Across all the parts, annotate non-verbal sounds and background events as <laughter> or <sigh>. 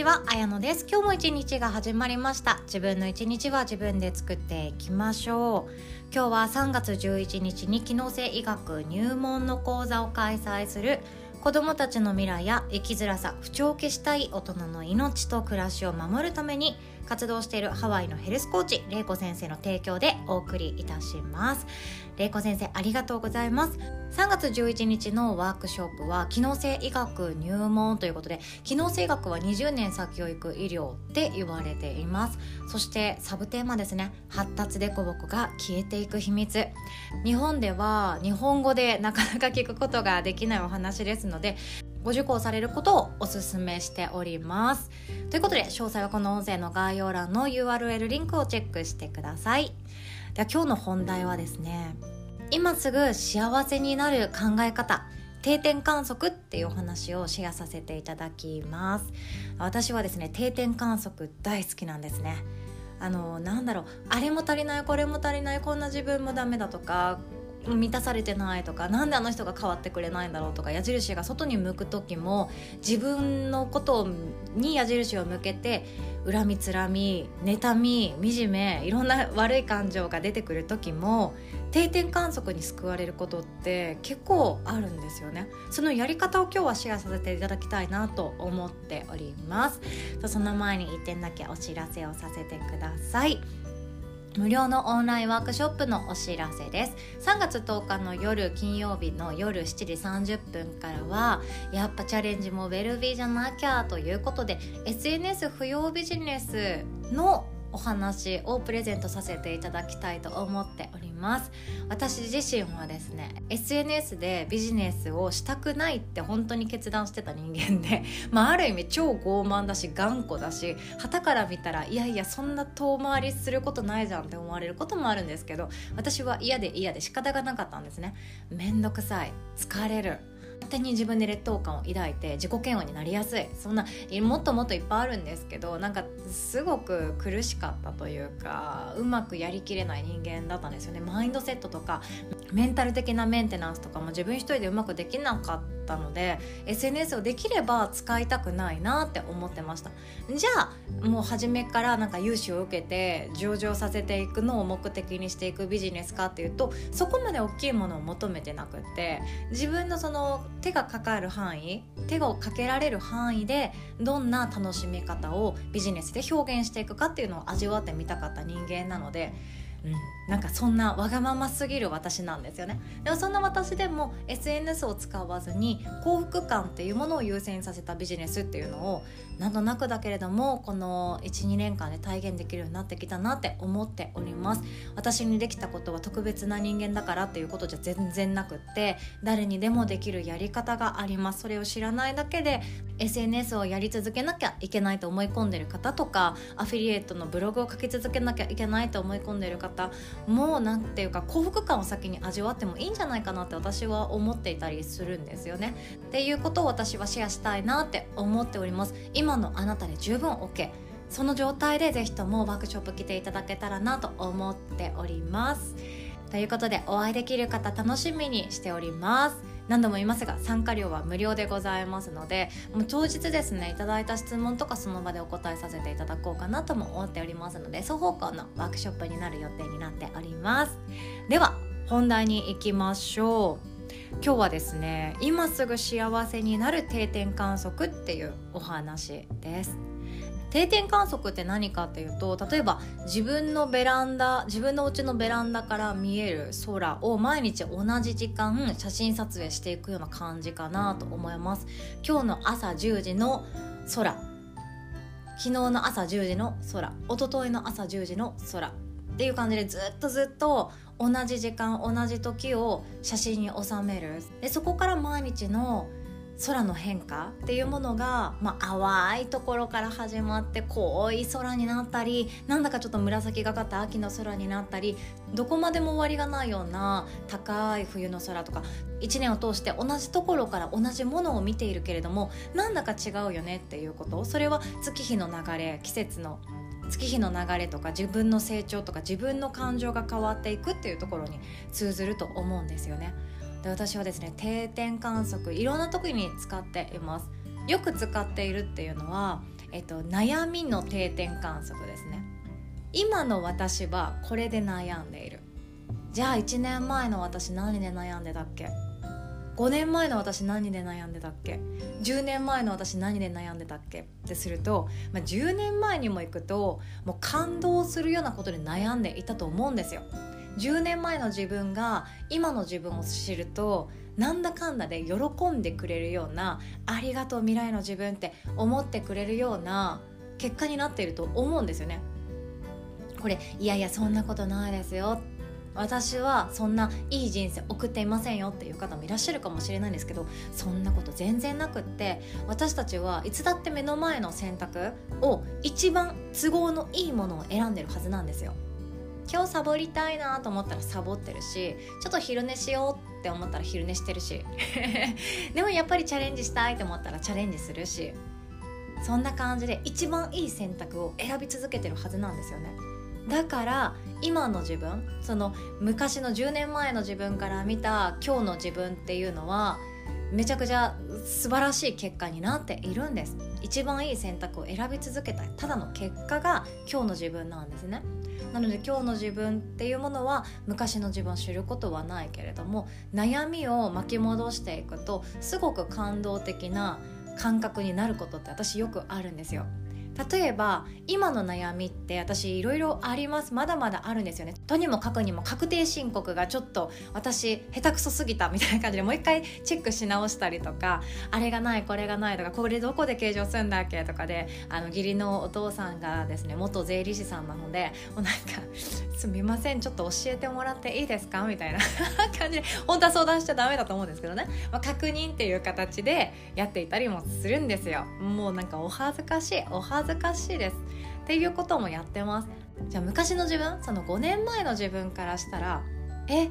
ちは、あやのです。今日も一日が始まりました。自分の一日は自分で作っていきましょう。今日は3月11日に機能性医学入門の講座を開催する子どもたちの未来や生きづらさ不調を消したい大人の命と暮らしを守るために活動しているハワイのヘルスコーチ玲子先生の提供でお送りいたします。玲子先生ありがとうございます。3月11日のワークショップは機能性医学入門ということで機能性医学は20年先を行く医療って言われています。そしてサブテーマですね。発達でこぼこが消えていく秘密。日本では日本語でなかなか聞くことができないお話ですのでご受講されることをお勧めしております。ということで詳細はこの音声の概要欄の URL リンクをチェックしてください。では今日の本題はですね今すぐ幸せになる考え方定点観測っていうお話をシェアさせていただきます。私はですね定点観測大好きなんですね。あのなんだろうあれも足りないこれも足りないこんな自分もダメだとか満たされてないとか何であの人が変わってくれないんだろうとか矢印が外に向く時も自分のことに矢印を向けて恨みつらみ妬み惨めいろんな悪い感情が出てくる時も定点観測に救われることって結構あるんですよね。そのやり方を今日はシェアさせていただきたいなと思っております。その前に1点だけお知らせをさせてください。無料のオンラインワークショップのお知らせです。3月10日の夜金曜日の夜7時30分からはやっぱチャレンジもウェルビーじゃなきゃということで SNS 不要ビジネスのお話をプレゼントさせていただきたいと思っております。私自身はですね SNS でビジネスをしたくないって本当に決断してた人間で、<laughs> まあ、ある意味超傲慢だし頑固だし旗から見たらいやいやそんな遠回りすることないじゃんって思われることもあるんですけど私は嫌で嫌で仕方がなかったんですね。めんどくさい。疲れる。手に自分で劣等感を抱いて自己嫌悪になりやすい。そんなもっともっといっぱいあるんですけどなんかすごく苦しかったというかうまくやりきれない人間だったんですよね。マインドセットとかメンタル的なメンテナンスとかも自分一人でうまくできなかったたので SNS をできれば使いたくないなって思ってました。じゃあもう初めからなんか融資を受けて上場させていくのを目的にしていくビジネスかっていうとそこまで大きいものを求めてなくって自分のその手がかかる範囲手がかけられる範囲でどんな楽しみ方をビジネスで表現していくかっていうのを味わってみたかった人間なのでうん、なんかそんなわがまますぎる私なんですよね。でもそんな私でも SNS を使わずに幸福感っていうものを優先させたビジネスっていうのをなんとなくだけれどもこの12年間で体現できるようになってきたなって思っております私にできたことは特別な人間だからっていうことじゃ全然なくって誰にでもできるやり方がありますそれを知らないだけで SNS をやり続けなきゃいけないと思い込んでる方とかアフィリエイトのブログを書き続けなきゃいけないと思い込んでる方方も何ていうか幸福感を先に味わってもいいんじゃないかなって私は思っていたりするんですよね。っていうことを私はシェアしたいなって思っております。今のあなたで十分 OK その状態でぜひともワークショップ来ていただけたらなと思っております。ということでお会いできる方楽しみにしております。何度も言いますが参加料は無料でございますのでもう当日ですねいただいた質問とかその場でお答えさせていただこうかなとも思っておりますので双方向のワークショップになる予定になっておりますでは本題に行きましょう今日はですね今すぐ幸せになる定点観測っていうお話です。定点観測って何かっていうと例えば自分のベランダ自分の家のベランダから見える空を毎日同じ時間写真撮影していくような感じかなと思います。今日の朝10時の空。昨日の朝10時の空。一昨日の朝10時の空。っていう感じでずっとずっと同じ時間同じ時を写真に収める。でそこから毎日の空の変化っていうものが、まあ、淡いところから始まって濃い空になったりなんだかちょっと紫がかった秋の空になったりどこまでも終わりがないような高い冬の空とか1年を通して同じところから同じものを見ているけれどもなんだか違うよねっていうこと。それは月日の流れ季節の月日の流れとか自分の成長とか自分の感情が変わっていくっていうところに通ずると思うんですよね。で私はですね定点観測いろんな時に使っています。よく使っているっていうのは、えっと、悩みの定点観測ですね。今の私はこれで悩んでいる。じゃあ1年前の私何で悩んでたっけ？5年前の私何で悩んでたっけ？10年前の私何で悩んでたっけ？ってすると、まあ、10年前にも行くともう感動するようなことで悩んでいたと思うんですよ。10年前の自分が今の自分を知るとなんだかんだで喜んでくれるようなありがとう未来の自分って思ってくれるような結果になっていると思うんですよね。これいやいやそんなことないですよ私はそんないい人生送っていませんよっていう方もいらっしゃるかもしれないんですけどそんなこと全然なくって私たちはいつだって目の前の選択を一番都合のいいものを選んでるはずなんですよ。今日サボりたいなと思ったらサボってるしちょっと昼寝しようって思ったら昼寝してるし <laughs> でもやっぱりチャレンジしたいと思ったらチャレンジするしそんな感じで一番いい選択を選び続けてるはずなんですよね。だから今の自分その昔の10年前の自分から見た今日の自分っていうのはめちゃくちゃ素晴らしい結果になっているんです。一番いい選択を選び続けたただの結果が今日の自分なんですね。なので今日の自分っていうものは昔の自分を知ることはないけれども悩みを巻き戻していくとすごく感動的な感覚になることって私よくあるんですよ。例えば今の悩みって私いろいろあります。まだまだあるんですよね。とにもかくにも確定申告がちょっと私下手くそすぎたみたいな感じでもう一回チェックし直したりとかあれがないこれがないとかこれどこで計上するんだっけとかであの義理のお父さんがですね元税理士さんなのでもうなんか「すみませんちょっと教えてもらっていいですか?」みたいな <laughs> 感じで本当は相談しちゃダメだと思うんですけどね、まあ、確認っていう形でやっていたりもするんですよ。もうなんかお恥ずかしいお恥ずかしいです。っていうこともやってます。じゃあ昔の自分その5年前の自分からしたらえ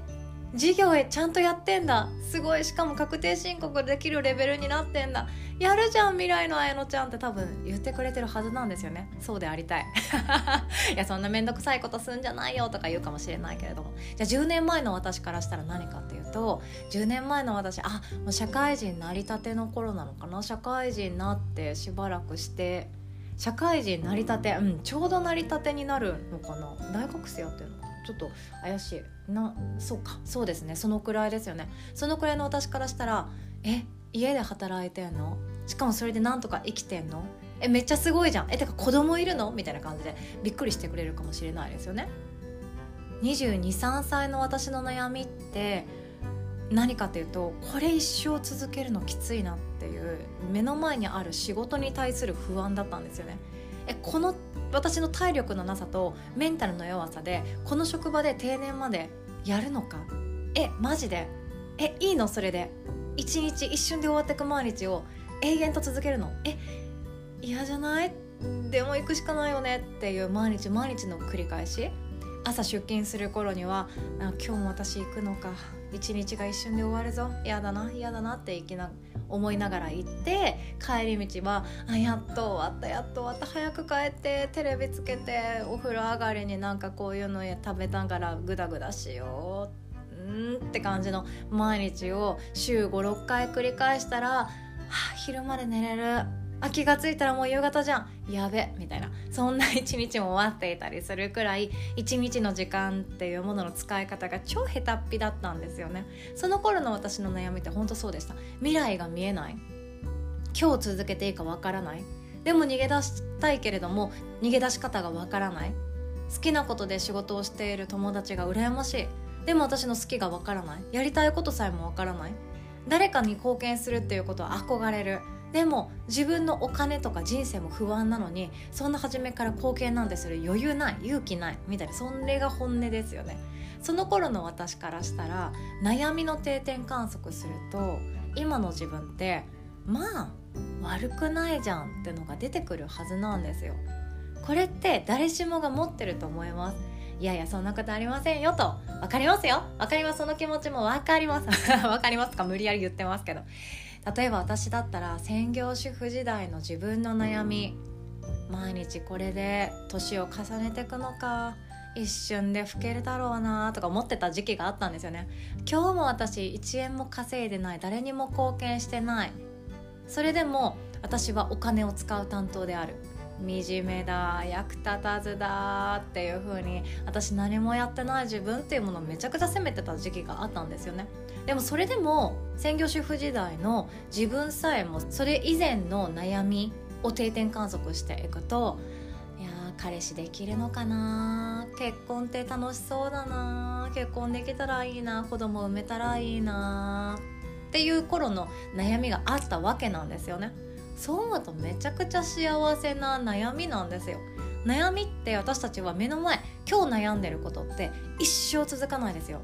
授業へちゃんとやってんだ。すごいしかも確定申告できるレベルになってんだ。やるじゃん未来の綾乃ちゃんって多分言ってくれてるはずなんですよね。そうでありたい。<laughs> いやそんな面倒くさいことすんじゃないよとか言うかもしれないけれども。じゃあ10年前の私からしたら何かっていうと10年前の私あもう社会人なりたての頃なのかな。社会人になってしばらくして社会人なりたて、うん、ちょうどなりたてになるのかな。大学生やってるのかな。ちょっと怪しい。なそうか。そうですね。そのくらいですよね。そのくらいの私からしたらえ家で働いてんの？しかもそれでなんとか生きてんの？えめっちゃすごいじゃん。えてか子供いるの？みたいな感じでびっくりしてくれるかもしれないですよね。223歳の私の悩みって何かっていうとこれ一生続けるのきついなって目の前にある仕事に対する不安だったんですよね。えこの私の体力のなさとメンタルの弱さでこの職場で定年までやるのか？えマジで？えいいの？それで。一日一瞬で終わってく毎日を永遠と続けるの？え嫌じゃない？でも行くしかないよね？っていう毎日毎日の繰り返し。朝出勤する頃には今日も私行くのか。一日が一瞬で終わるぞ。嫌だな嫌だなっていきな思いながら行って帰り道はあやっと終わったやっと終わった。早く帰ってテレビつけてお風呂上がりになんかこういうの食べながらグダグダしよううんって感じの毎日を週56回繰り返したら、はあ、昼まで寝れる。あ気が付いたらもう夕方じゃん。やべみたいな。そんな一日も終わっていたりするくらい一日の時間っていうものの使い方が超下手っぴだったんですよね。その頃の私の悩みって本当そうでした。未来が見えない。今日続けていいかわからない。でも逃げ出したいけれども逃げ出し方がわからない。好きなことで仕事をしている友達が羨ましい。でも私の好きがわからない。やりたいことさえもわからない。誰かに貢献するっていうことは憧れる。でも自分のお金とか人生も不安なのにそんな初めから貢献なんてする余裕ない勇気ないみたいなそれが本音ですよね。その頃の私からしたら悩みの定点観測すると今の自分ってまあ悪くないじゃんってのが出てくるはずなんですよ。これって誰しもが持ってると思います。いやいやそんなことありませんよと。分かりますよ。分かります。その気持ちも分かります。<laughs> 分かりますか？無理やり言ってますけど。例えば私だったら専業主婦時代の自分の悩み毎日これで年を重ねていくのか一瞬で老けるだろうなとか思ってた時期があったんですよね。今日も私1円も稼いでない誰にも貢献してない。それでも私はお金を使う担当である惨めだ役立たずだっていう風に私何もやってない自分っていうものをめちゃくちゃ責めてた時期があったんですよね。でもそれでも専業主婦時代の自分さえもそれ以前の悩みを定点観測していくといや彼氏できるのかな結婚って楽しそうだな結婚できたらいいな子供産めたらいいなっていう頃の悩みがあったわけなんですよね。そう思うとめちゃくちゃ幸せな悩みなんですよ。悩みって私たちは目の前今日悩んでることって一生続かないですよ。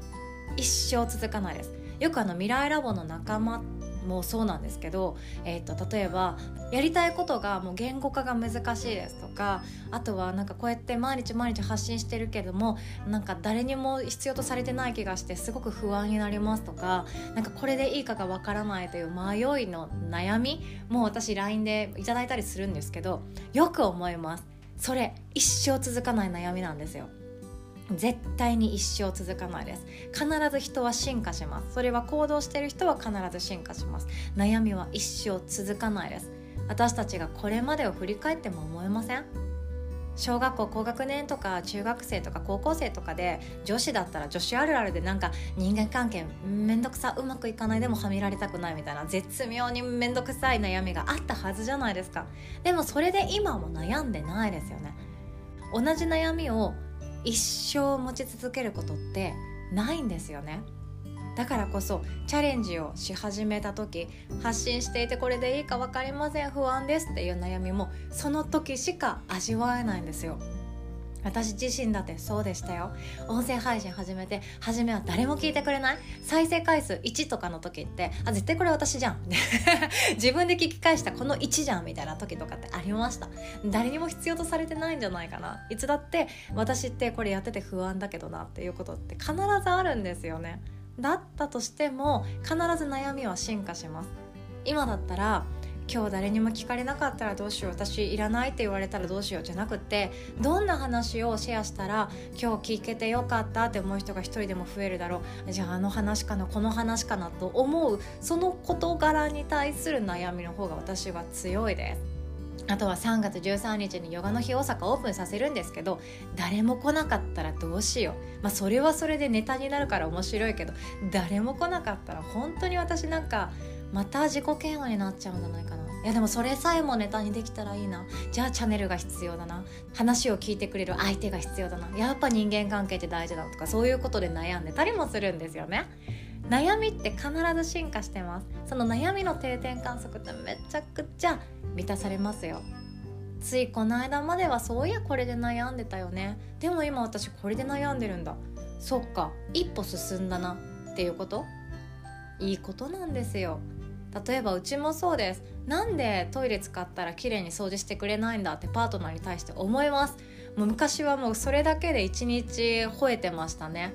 一生続かないです。よくあの未来ラボの仲間もそうなんですけど、えーと、例えばやりたいことがもう言語化が難しいですとかあとはなんかこうやって毎日毎日発信してるけどもなんか誰にも必要とされてない気がしてすごく不安になりますとかなんかこれでいいかがわからないという迷いの悩みもう私 LINE でいただいたりするんですけどよく思います。それ一生続かない悩みなんですよ。絶対に一生続かないです。必ず人は進化します。それは行動してる人は必ず進化します。悩みは一生続かないです。私たちがこれまでを振り返っても思えません。小学校高学年とか中学生とか高校生とかで女子だったら女子あるあるでなんか人間関係めんどくさうまくいかないでもはみられたくないみたいな絶妙にめんどくさい悩みがあったはずじゃないですか。でもそれで今も悩んでないですよね。同じ悩みを一生持ち続けることってないんですよね。だからこそチャレンジをし始めた時発信していてこれでいいか分かりません不安ですっていう悩みもその時しか味わえないんですよ。私自身だってそうでしたよ。音声配信始めて初めは誰も聞いてくれない。再生回数1とかの時ってあ絶対これ私じゃん。<laughs> 自分で聞き返したこの1じゃんみたいな時とかってありました。誰にも必要とされてないんじゃないかな。いつだって私ってこれやってて不安だけどなっていうことって必ずあるんですよね。だったとしても必ず悩みは進化します。今だったら今日誰にも聞かれなかったらどうしよう私いらないって言われたらどうしようじゃなくてどんな話をシェアしたら今日聞けてよかったって思う人が一人でも増えるだろうじゃああの話かなこの話かなと思うその事柄に対する悩みの方が私は強いです。あとは3月13日にヨガの日大阪オープンさせるんですけど誰も来なかったらどうしようまあそれはそれでネタになるから面白いけど誰も来なかったら本当に私なんかまた自己嫌悪になっちゃうんじゃないかな。いやでもそれさえもネタにできたらいいな。じゃあチャンネルが必要だな。話を聞いてくれる相手が必要だな。やっぱ人間関係って大事だとかそういうことで悩んでたりもするんですよね。悩みって必ず進化してます。その悩みの定点観測ってめちゃくちゃ満たされますよ。ついこの間まではそういやこれで悩んでたよね。でも今私これで悩んでるんだ。そっか一歩進んだなっていうこと？いいことなんですよ。例えばうちもそうです。なんでトイレ使ったら綺麗に掃除してくれないんだってパートナーに対して思います。もう昔はもうそれだけで一日吠えてましたね。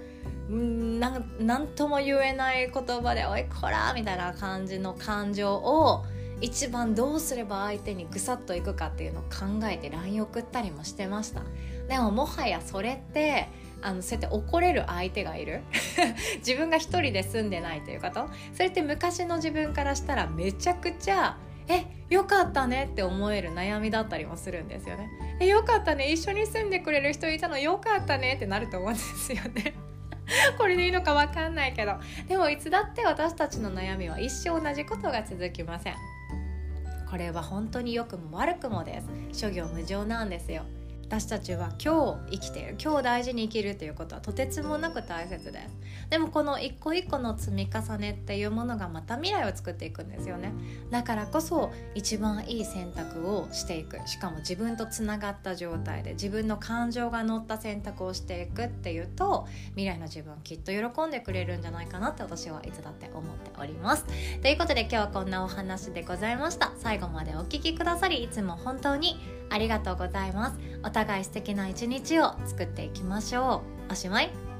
んなんとも言えない言葉で「おいこら!」みたいな感じの感情を一番どうすれば相手にぐさっといくかっていうのを考えて LINE 送ったりもしてました。でももはやそれってあのそうやって怒れる相手がいる。<laughs> 自分が一人で住んでないということ。それって昔の自分からしたらめちゃくちゃえよかったねって思える悩みだったりもするんですよね。えよかったね。一緒に住んでくれる人いたのよかったねってなると思うんですよね。<laughs> これでいいのか分かんないけど。でもいつだって私たちの悩みは一生同じことが続きません。これは本当に良くも悪くもです。諸行無常なんですよ。私たちは今日生きている今日大事に生きるということはとてつもなく大切です。でもこの一個一個の積み重ねっていうものがまた未来を作っていくんですよね。だからこそ一番いい選択をしていく。しかも自分とつながった状態で自分の感情が乗った選択をしていくっていうと未来の自分きっと喜んでくれるんじゃないかなって私はいつだって思っております。ということで今日はこんなお話でございました。最後までお聴きくださりいつも本当にありがとうございます。お互い素敵な一日を作っていきましょう。おしまい。